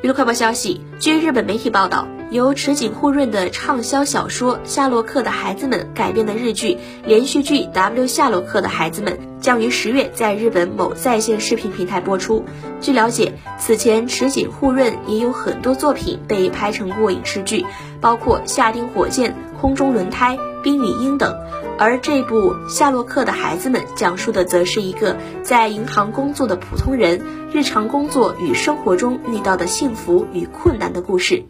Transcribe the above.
娱乐快报消息，据日本媒体报道，由池井户润的畅销小说《夏洛克的孩子们》改编的日剧连续剧《W 夏洛克的孩子们》将于十月在日本某在线视频平台播出。据了解，此前池井户润也有很多作品被拍成过影视剧，包括《夏丁火箭》《空中轮胎》《冰与鹰》等。而这部《夏洛克的孩子们》讲述的则是一个在银行工作的普通人日常工作与生活中遇到的幸福与困难的故事。